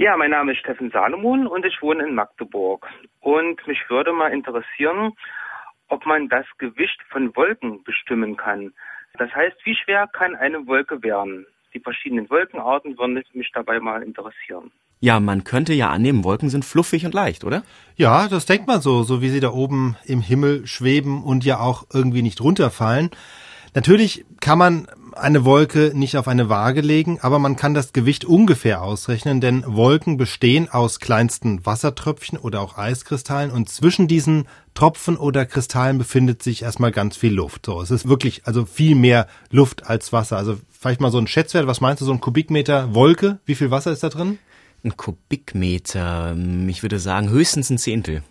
Ja, mein Name ist Steffen Salomon und ich wohne in Magdeburg. Und mich würde mal interessieren, ob man das Gewicht von Wolken bestimmen kann. Das heißt, wie schwer kann eine Wolke werden? Die verschiedenen Wolkenarten würden mich dabei mal interessieren. Ja, man könnte ja annehmen, Wolken sind fluffig und leicht, oder? Ja, das denkt man so, so wie sie da oben im Himmel schweben und ja auch irgendwie nicht runterfallen. Natürlich kann man eine Wolke nicht auf eine Waage legen, aber man kann das Gewicht ungefähr ausrechnen, denn Wolken bestehen aus kleinsten Wassertröpfchen oder auch Eiskristallen und zwischen diesen Tropfen oder Kristallen befindet sich erstmal ganz viel Luft. So, es ist wirklich also viel mehr Luft als Wasser. Also vielleicht mal so ein Schätzwert, was meinst du, so ein Kubikmeter Wolke? Wie viel Wasser ist da drin? Ein Kubikmeter, ich würde sagen höchstens ein Zehntel.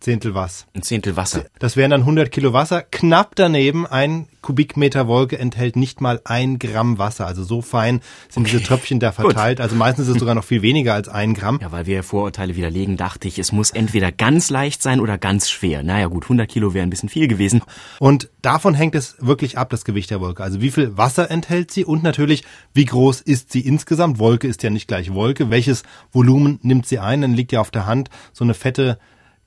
Zehntel was? Ein Zehntel Wasser. Das wären dann 100 Kilo Wasser. Knapp daneben ein Kubikmeter Wolke enthält nicht mal ein Gramm Wasser. Also so fein sind okay. diese Tröpfchen da verteilt. Gut. Also meistens ist es sogar noch viel weniger als ein Gramm. Ja, weil wir Vorurteile widerlegen, dachte ich, es muss entweder ganz leicht sein oder ganz schwer. Naja gut, 100 Kilo wäre ein bisschen viel gewesen. Und davon hängt es wirklich ab, das Gewicht der Wolke. Also wie viel Wasser enthält sie und natürlich, wie groß ist sie insgesamt. Wolke ist ja nicht gleich Wolke. Welches Volumen nimmt sie ein? Dann liegt ja auf der Hand so eine fette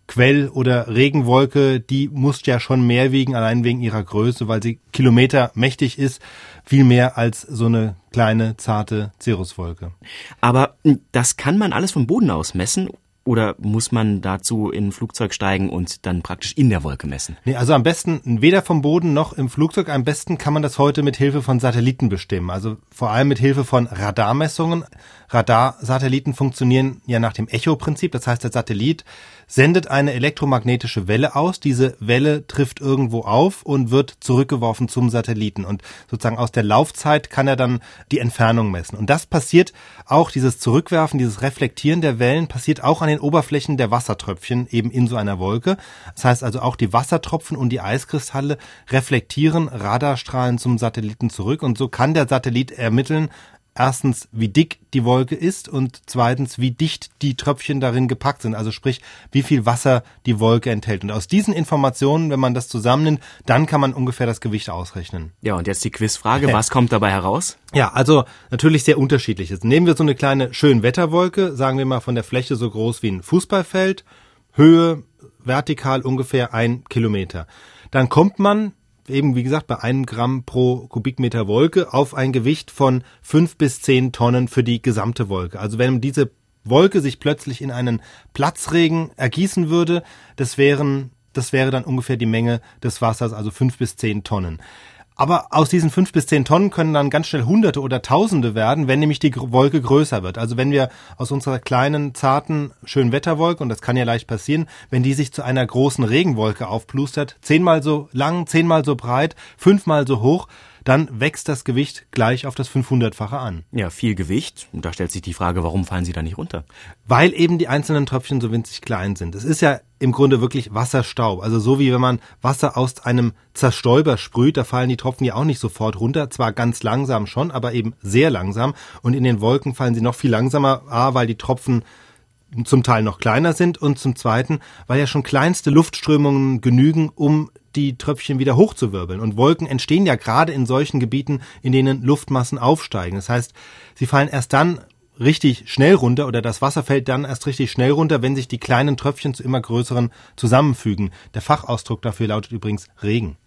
Quell- oder Regenwolke, die muss ja schon mehr wiegen, allein wegen ihrer Größe, weil sie Kilometer mächtig ist, viel mehr als so eine kleine, zarte Cirruswolke. Aber hm, das kann man alles vom Boden aus messen oder muss man dazu in ein Flugzeug steigen und dann praktisch in der Wolke messen? Nee, also am besten weder vom Boden noch im Flugzeug. Am besten kann man das heute mit Hilfe von Satelliten bestimmen. Also vor allem mit Hilfe von Radarmessungen. Radarsatelliten funktionieren ja nach dem Echo-Prinzip. Das heißt, der Satellit sendet eine elektromagnetische Welle aus. Diese Welle trifft irgendwo auf und wird zurückgeworfen zum Satelliten. Und sozusagen aus der Laufzeit kann er dann die Entfernung messen. Und das passiert auch, dieses Zurückwerfen, dieses Reflektieren der Wellen passiert auch an den Oberflächen der Wassertröpfchen eben in so einer Wolke. Das heißt also auch die Wassertropfen und die Eiskristalle reflektieren Radarstrahlen zum Satelliten zurück. Und so kann der Satellit ermitteln, erstens, wie dick die Wolke ist und zweitens, wie dicht die Tröpfchen darin gepackt sind. Also sprich, wie viel Wasser die Wolke enthält. Und aus diesen Informationen, wenn man das zusammennimmt, dann kann man ungefähr das Gewicht ausrechnen. Ja, und jetzt die Quizfrage. Was kommt dabei heraus? Ja, also natürlich sehr unterschiedlich. Jetzt nehmen wir so eine kleine Schönwetterwolke, sagen wir mal von der Fläche so groß wie ein Fußballfeld, Höhe vertikal ungefähr ein Kilometer. Dann kommt man eben, wie gesagt, bei einem Gramm pro Kubikmeter Wolke auf ein Gewicht von fünf bis zehn Tonnen für die gesamte Wolke. Also wenn diese Wolke sich plötzlich in einen Platzregen ergießen würde, das wären, das wäre dann ungefähr die Menge des Wassers, also fünf bis zehn Tonnen. Aber aus diesen fünf bis zehn Tonnen können dann ganz schnell Hunderte oder Tausende werden, wenn nämlich die Wolke größer wird. Also wenn wir aus unserer kleinen, zarten, schönen Wetterwolke, und das kann ja leicht passieren, wenn die sich zu einer großen Regenwolke aufplustert, zehnmal so lang, zehnmal so breit, fünfmal so hoch, dann wächst das Gewicht gleich auf das 500-fache an. Ja, viel Gewicht. Und da stellt sich die Frage, warum fallen sie da nicht runter? Weil eben die einzelnen Tröpfchen so winzig klein sind. Es ist ja im Grunde wirklich Wasserstaub. Also so wie wenn man Wasser aus einem Zerstäuber sprüht, da fallen die Tropfen ja auch nicht sofort runter. Zwar ganz langsam schon, aber eben sehr langsam. Und in den Wolken fallen sie noch viel langsamer. A, weil die Tropfen zum Teil noch kleiner sind und zum Zweiten, weil ja schon kleinste Luftströmungen genügen, um die Tröpfchen wieder hochzuwirbeln. Und Wolken entstehen ja gerade in solchen Gebieten, in denen Luftmassen aufsteigen. Das heißt, sie fallen erst dann richtig schnell runter oder das Wasser fällt dann erst richtig schnell runter, wenn sich die kleinen Tröpfchen zu immer größeren zusammenfügen. Der Fachausdruck dafür lautet übrigens Regen.